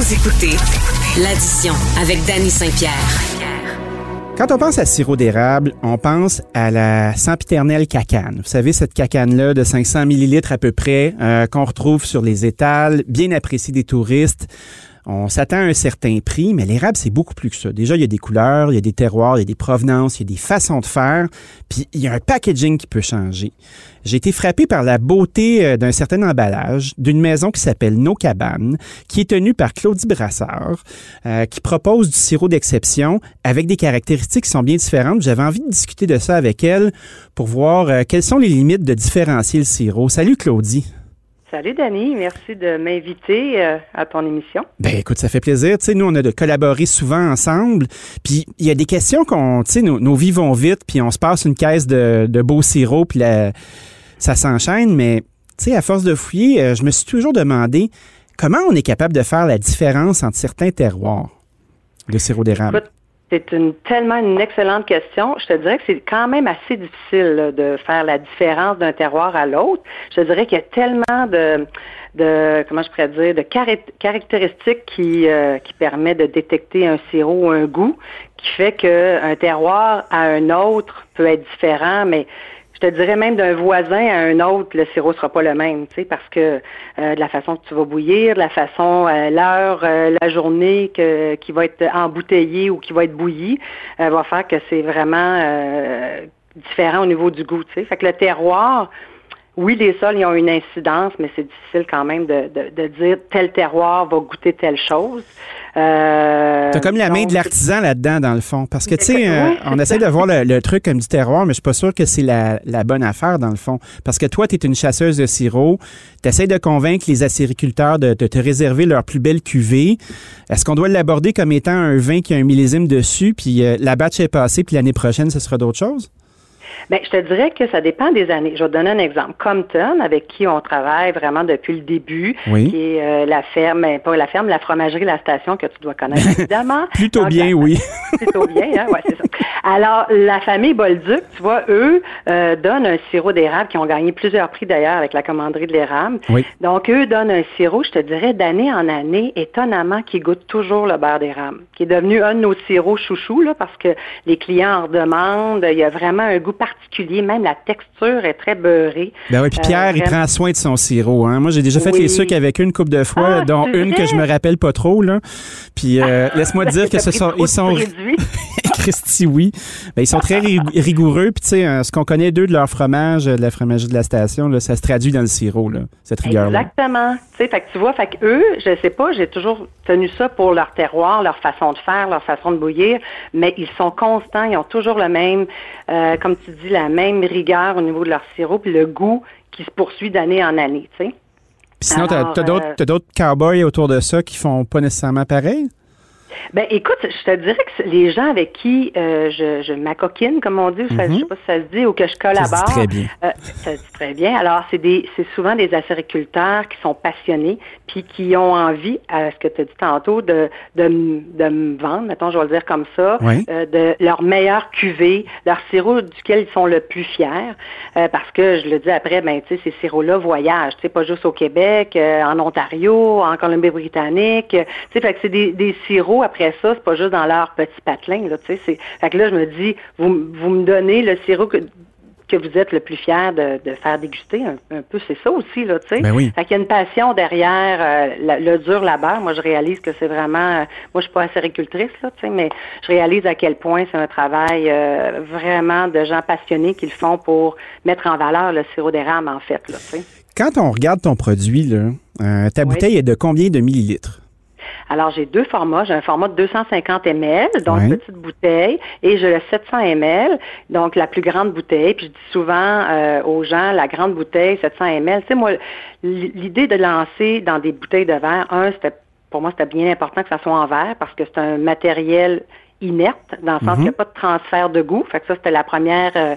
Vous écoutez l'addition avec Danny Saint-Pierre. Quand on pense à sirop d'érable, on pense à la sempiternelle cacane. Vous savez, cette cacane-là de 500 millilitres à peu près, euh, qu'on retrouve sur les étals, bien appréciée des touristes. On s'attend à un certain prix, mais l'érable, c'est beaucoup plus que ça. Déjà, il y a des couleurs, il y a des terroirs, il y a des provenances, il y a des façons de faire, puis il y a un packaging qui peut changer. J'ai été frappé par la beauté euh, d'un certain emballage d'une maison qui s'appelle Nos Cabanes, qui est tenue par Claudie Brassard, euh, qui propose du sirop d'exception avec des caractéristiques qui sont bien différentes. J'avais envie de discuter de ça avec elle pour voir euh, quelles sont les limites de différencier le sirop. Salut Claudie. Salut Dani, merci de m'inviter à ton émission. Ben écoute, ça fait plaisir. Tu sais, nous on a de collaborer souvent ensemble. Puis il y a des questions qu'on, tu sais, nos, nos, vies vont vite, puis on se passe une caisse de, de beau sirop, puis la, ça s'enchaîne, mais tu sais, à force de fouiller, euh, je me suis toujours demandé comment on est capable de faire la différence entre certains terroirs de sirop d'érable. C'est une, tellement une excellente question. Je te dirais que c'est quand même assez difficile de faire la différence d'un terroir à l'autre. Je te dirais qu'il y a tellement de, de comment je pourrais dire, de caractéristiques qui, euh, qui permet de détecter un sirop ou un goût, qui fait qu'un terroir à un autre peut être différent, mais je te dirais même d'un voisin à un autre, le sirop sera pas le même, tu sais, parce que euh, de la façon que tu vas bouillir, de la façon, euh, l'heure, euh, la journée que, qui va être embouteillée ou qui va être bouillie, va faire que c'est vraiment différent au niveau du goût, tu sais. Fait que le terroir, oui, les sols, ils ont une incidence, mais c'est difficile quand même de, de, dire tel terroir va goûter telle chose. Euh, T'as comme la main de l'artisan là-dedans, dans le fond. Parce que, tu sais, euh, on essaie de voir le, truc comme du terroir, mais je suis pas sûr que c'est la, bonne affaire, dans le fond. Parce que toi, tu es une chasseuse de sirop. Tu essaies de convaincre les acériculteurs de, te réserver leur plus belle cuvée. Est-ce qu'on doit l'aborder comme étant un vin qui a un millésime dessus, puis euh, la batch est passée, puis l'année prochaine, ce sera d'autres choses? Bien, je te dirais que ça dépend des années. Je vais te donner un exemple. Compton, avec qui on travaille vraiment depuis le début, qui est euh, la ferme, ben, pas la ferme, la fromagerie, la station que tu dois connaître évidemment. Plutôt bien, oui. Plutôt bien, hein? ouais, c'est ça. Alors, la famille Bolduc, tu vois, eux euh, donnent un sirop d'érable qui ont gagné plusieurs prix d'ailleurs avec la commanderie de l'érable. Oui. Donc, eux donnent un sirop, je te dirais, d'année en année, étonnamment, qui goûte toujours le beurre d'érable, qui est devenu un de nos sirops chouchous, là, parce que les clients en demandent. Il y a vraiment un goût particulier, même la texture est très beurrée. Ben oui, puis Pierre, il euh, prend soin de son sirop. Hein. Moi, j'ai déjà fait les sucres avec une coupe de fois, ah, dont une que je me rappelle pas trop. Là. Puis euh, laisse-moi te dire que ce sont, ils sont, Christy, oui. Ben, ils sont très rigoureux. Puis, tu sais, euh, ce qu'on connaît d'eux de leur fromage, de la fromagerie de la station, là, ça se traduit dans le sirop, là, cette rigueur-là. Exactement. Tu sais, fait que tu vois, fait que eux, je sais pas, j'ai toujours tenu ça pour leur terroir, leur façon de faire, leur façon de bouillir, mais ils sont constants, ils ont toujours le même, euh, comme tu dis, la même rigueur au niveau de leur sirop, puis le goût qui se poursuit d'année en année, tu sais. Puis sinon, tu as, euh, d'autres cowboys autour de ça qui font pas nécessairement pareil? Ben écoute, je te dirais que les gens avec qui euh, je, je m'acoquine, comme on dit, je mhm. sais pas si ça se dit, ou que je collabore. Ça se dit très bien. Euh, ça se dit très bien. Alors, c'est des c'est souvent des acériculteurs qui sont passionnés, puis qui ont envie, à ce que tu as dit tantôt, de, de, de me vendre, mettons, je vais le dire comme ça, euh, de leur meilleur cuvée, leur sirop duquel ils sont le plus fiers. Euh, parce que je le dis après, ben tu sais, ces sirops-là voyagent, tu sais, pas juste au Québec, euh, en Ontario, en Colombie-Britannique. Tu sais, fait que c'est des, des sirops après ça, c'est pas juste dans leur petit patelin, là, tu sais. C'est... Fait que là, je me dis, vous, vous me donnez le sirop que, que vous êtes le plus fier de, de faire déguster un, peu, c'est ça aussi, là, tu sais. Ben oui. Fait qu'il y a une passion derrière euh, le dur labeur. Moi, je réalise que c'est vraiment, euh, moi, je suis pas acéricultrice, là, tu sais, mais je réalise à quel point c'est un travail euh, vraiment de gens passionnés qui le font pour mettre en valeur le sirop d'érable, en fait, là, tu sais. Quand on regarde ton produit, là, ta bouteille est de combien de millilitres? Alors, j'ai deux formats. J'ai un format de 250 ml, donc une petite bouteille, et j'ai le 700 ml, donc la plus grande bouteille. Puis je dis souvent euh, aux gens, la grande bouteille, 700 ml. Tu sais, moi, l'idée de lancer dans des bouteilles de verre, un, c'était pour moi, c'était bien important que ça soit en verre parce que c'est un matériel inerte, dans le sens mhm. qu'il n'y a pas de transfert de goût. Fait que ça, c'était la première, euh,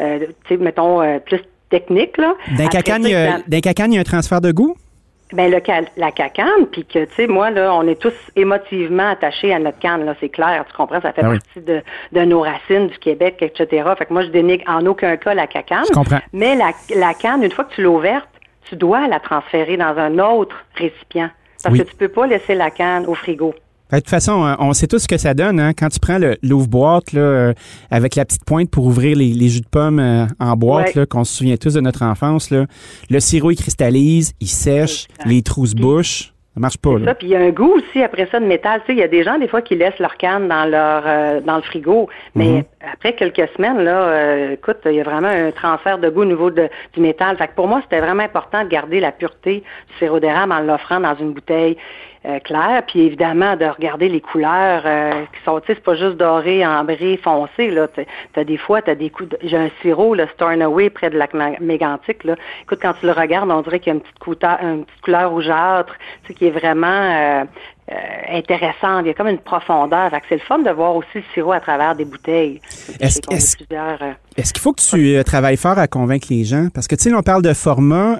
euh, tu sais, mettons, plus technique. Là. D'un cacane, il y a un transfert de goût? Ben le la cacane, puis que tu sais, moi là, on est tous émotivement attachés à notre canne, là, c'est clair, tu comprends, ça fait ah partie de, de, nos racines du Québec, etc. Fait que moi, je dénigre en aucun cas la cacane. Je comprends. Mais la, la canne, une fois que tu l'as ouverte, tu dois la transférer dans un autre récipient. Parce que tu peux pas laisser la canne au frigo. De toute façon, hein, on sait tous ce que ça donne. Hein? Quand tu prends l'ouvre-boîte euh, avec la petite pointe pour ouvrir les, jus de pommes euh, en boîte, qu'on se souvient tous de notre enfance, là, le sirop, il cristallise, il sèche, les trous se bouchent. Ça marche pas. Ça, puis il y a un goût aussi après ça de métal. Tu sais, il y a des gens des fois qui laissent leur canne dans leur euh, dans le frigo, mais mhm. après quelques semaines là, écoute, il y a vraiment un transfert de goût au niveau de, du métal. Fait que pour moi, c'était vraiment important de garder la pureté du sirop d'érable en l'offrant dans une bouteille euh, clair, puis évidemment de regarder les couleurs euh, qui sont, tu sais, c'est pas juste doré, ambré, foncé, là. T'as des fois, t'as des coups, j'ai un sirop, le Stornoway, près de la mégantique, là. Écoute, quand tu le regardes, on dirait qu'il y a une petite, couleur, une petite couleur rougeâtre, tu sais, qui est vraiment euh, euh, intéressante. Il y a comme une profondeur. c'est le fun de voir aussi le sirop à travers des bouteilles. Est-ce est qu'il faut que tu travailles fort à convaincre les gens? Parce que, tu sais, on parle de format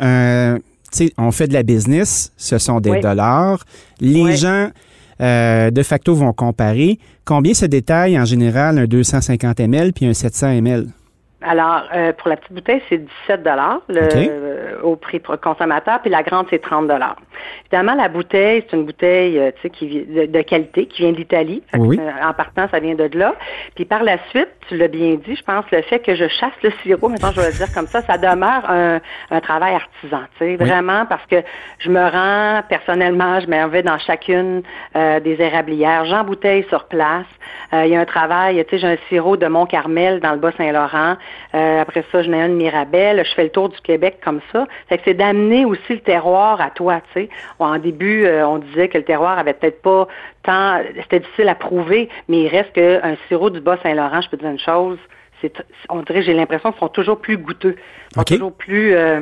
on fait de la business, ce sont des dollars. Les gens, euh, de facto, vont comparer. Combien se détaille en général un 250 ml puis un 700 ml? Alors, euh, pour la petite bouteille, c'est 17 dollars au prix consommateur, puis la grande, c'est 30 dollars. Évidemment, la bouteille, c'est une bouteille euh, qui, de, de, qualité qui vient d'Italie. en partant, ça vient de là. Puis par la suite, tu l'as bien dit, je pense, le fait que je chasse le sirop, maintenant je vais le dire comme ça, ça demeure un, un travail artisan, tu sais, vraiment, parce que je me rends personnellement, je m'en vais dans chacune des érablières, j'embouteille sur place. Il y a un travail, tu sais, j'ai un sirop de Mont-Carmel dans le Bas-Saint-Laurent. Euh, après ça, je n'ai un de Mirabel. Je fais le tour du Québec comme ça. Fait que c'est d'amener aussi le terroir à toi, tu sais. En début, euh, on disait que le terroir avait peut-être pas tant... C'était difficile à prouver, mais il reste qu'un sirop du Bas-Saint-Laurent, je peux te dire une chose, c'est, on dirait, j'ai l'impression qu'ils sont toujours plus goûteux. sont toujours plus... Euh,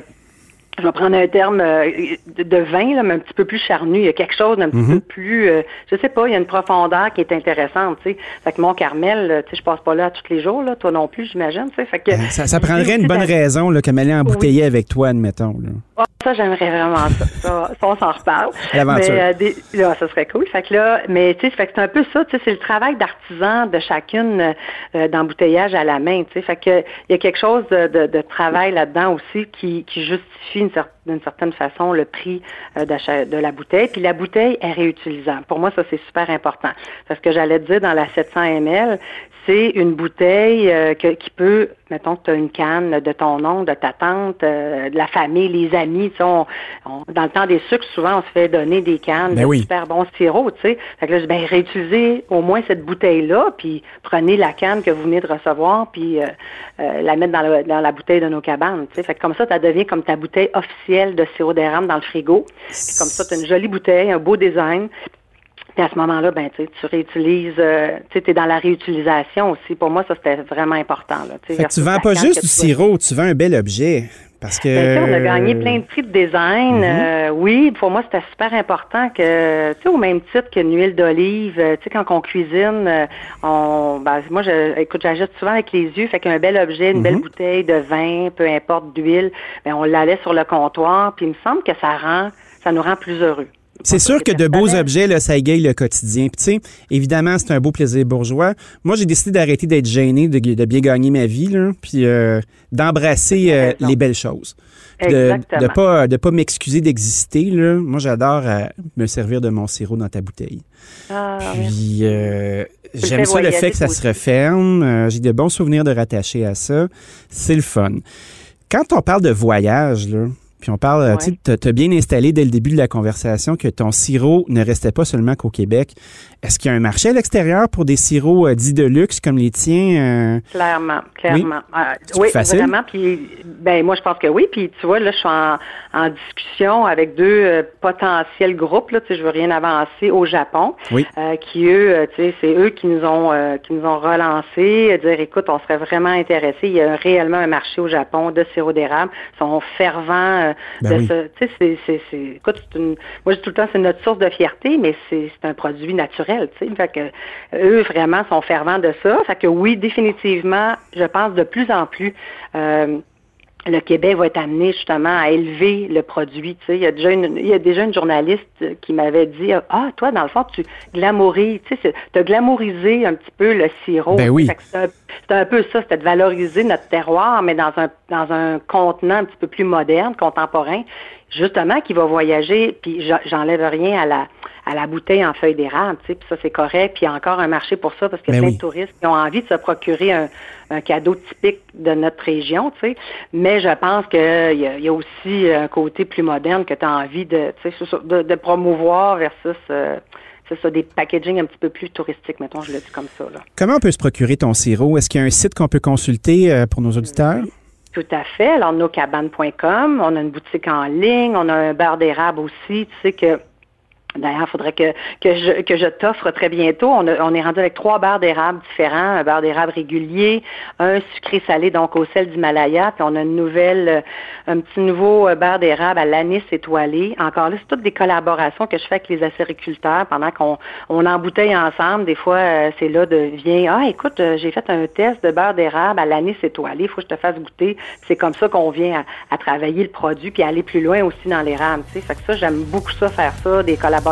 je vais prendre un terme euh, de vin, là, mais un petit peu plus charnu. Il y a quelque chose d'un petit mhm. peu plus, euh, je sais pas, il y a une profondeur qui est intéressante, tu sais. Fait que mon Carmel, euh, tu sais, je passe pas là tous les jours, là, toi non plus, j'imagine, tu sais. Fait que, ça, ça prendrait une bonne raison, là, qu'elle allait embouteiller avec toi, admettons, là. Ah, ça, j'aimerais vraiment ça. ça. on s'en reparle. Mais, là, ça serait cool. Fait que là, mais tu sais, fait que c'est un peu ça, tu sais, c'est le travail d'artisan de chacune d'embouteillage à la main, tu sais. Fait que il y a quelque chose de, de, de travail là-dedans aussi qui, qui justifie d'une certaine façon le prix euh, d'achat de la bouteille. Puis la bouteille est réutilisable. Pour moi, ça, c'est super important. Parce que j'allais te dire, dans la 700 ml, c'est une bouteille euh, qui peut, mettons que tu as une canne de ton oncle, de ta tante, euh, de la famille, les amis. Dans le temps des sucres, souvent, on se fait donner des cannes ben de super bons sirop, tu sais. Fait que là, ben, réutilisez au moins cette bouteille-là, puis prenez la canne que vous venez de recevoir, puis la mettre dans, dans, la bouteille de nos cabanes. Fait que comme ça, ça devient comme ta bouteille officielle de sirop d'érable dans le frigo. Comme ça, tu as une jolie bouteille, un beau design. Puis à ce moment-là, ben, tu réutilises, euh, tu es dans la réutilisation aussi. Pour moi, ça, c'était vraiment important. Là, fait que tu vends pas juste du sirop, tu vends un bel objet. Parce que. Ben, on a gagné plein de prix de design. Mm-hmm. Euh, oui, pour moi, c'était super important que, tu sais, au même titre qu'une huile d'olive, euh, tu sais, quand on cuisine, on, ben, moi, je, écoute, j'achète souvent avec les yeux, fait qu'un bel objet, une belle mm-hmm. bouteille de vin, peu importe d'huile, ben, on l'allait sur le comptoir, puis il me semble que ça rend, ça nous rend plus heureux. C'est sûr que de beaux objets, là, ça égaye le quotidien. Puis, tu sais, évidemment, c'est un beau plaisir bourgeois. Moi, j'ai décidé d'arrêter d'être gêné, de, de, bien gagner ma vie, là, puis euh, d'embrasser euh, les belles choses. de ne pas, de pas m'excuser d'exister. Là. Moi, j'adore euh, me servir de mon sirop dans ta bouteille. Ah, puis, j'aime ça le fait que ça se referme. j'ai de bons souvenirs de rattacher à ça. C'est le fun. Quand on parle de voyage, là, puis on parle, tu as bien installé dès le début de la conversation que ton sirop ne restait pas seulement qu'au Québec. Est-ce qu'il y a un marché à l'extérieur pour des sirops euh, dits de luxe comme les tiens? Euh? Clairement, clairement. Oui, euh, vraiment. Puis, ben moi, je pense que oui. Puis, tu vois, là, je suis en, discussion avec deux potentiels groupes. Là, tu sais, je veux rien avancer au Japon, qui eux, tu sais, c'est eux qui nous ont qui nous ont relancé, dire, écoute, on serait vraiment intéressés. Il y a réellement un marché au Japon de sirop d'érable. Ils sont fervents ben de Tu sais, c'est, écoute, une, moi, je dis tout le temps, c'est notre source de fierté, mais c'est, un produit naturel fait que eux vraiment sont fervents de ça. Fait que oui, définitivement, je pense de plus en plus. Euh, le Québec va être amené justement à élever le produit. il y a déjà une, il y a déjà une journaliste qui m'avait dit ah toi dans le fond tu glamourises, tu sais, as glamourisé un petit peu le sirop. Ben oui. C'est un, peu ça, c'était de valoriser notre terroir, mais dans un dans un contenant un petit peu plus moderne, contemporain. Justement, qui va voyager, puis j'enlève rien à la à la bouteille en feuille d'érable, tu sais, puis ça c'est correct, puis il y a encore un marché pour ça parce qu'il y a plein oui. de touristes qui ont envie de se procurer un, un cadeau typique de notre région, tu sais. Mais je pense qu'il y, a- il y a aussi un côté plus moderne que tu as envie de, tu sais, de, de promouvoir versus euh, c'est ça, des packaging un petit peu plus touristiques, mettons, je le dis comme ça. Là. Comment on peut se procurer ton sirop? Est-ce qu'il y a un site qu'on peut consulter euh, pour nos auditeurs? Tout à fait. Alors, nocabanes.com, on a une boutique en ligne, on a un bar d'érable aussi. Tu sais que D'ailleurs, il faudrait que, que je, que je t'offre très bientôt. On, on est rendu avec trois beurres d'érable différents, un beurre d'érable régulier, un sucré salé, donc au sel d'Himalaya, puis on a une nouvelle, euh, un petit nouveau euh, beurre d'érable à l'anis étoilé. Encore là, c'est toutes des collaborations que je fais avec les acériculteurs pendant qu'on on embouteille ensemble. Des fois, euh, c'est là de vient, ah écoute, j'ai fait un test de beurre d'érable à l'anis étoilé, il faut que je te fasse goûter. C'est comme ça qu'on vient à, à travailler le produit puis aller plus loin aussi dans l'érable. Tu sais, fait que ça, j'aime beaucoup ça, faire ça, des collaborations.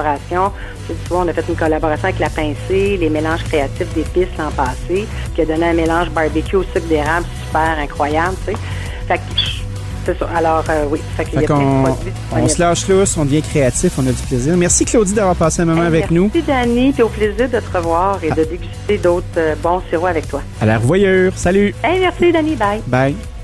Tu vois, on a fait une collaboration avec la pincée, les mélanges créatifs d'épices l'an passé, qui a donné un mélange barbecue au sucre d'érable super incroyable, tu sais. Fait que c'est ça. Alors euh, oui, fait y a produits on se lâche lousse, on devient créatif, on a du plaisir. Merci Claudie d'avoir passé un moment Hey, avec merci, nous. Dani, puis au plaisir de te revoir et de déguster d'autres euh, bons sirops avec toi. À la revoyure. Salut. Hey, merci Dani, bye. Bye.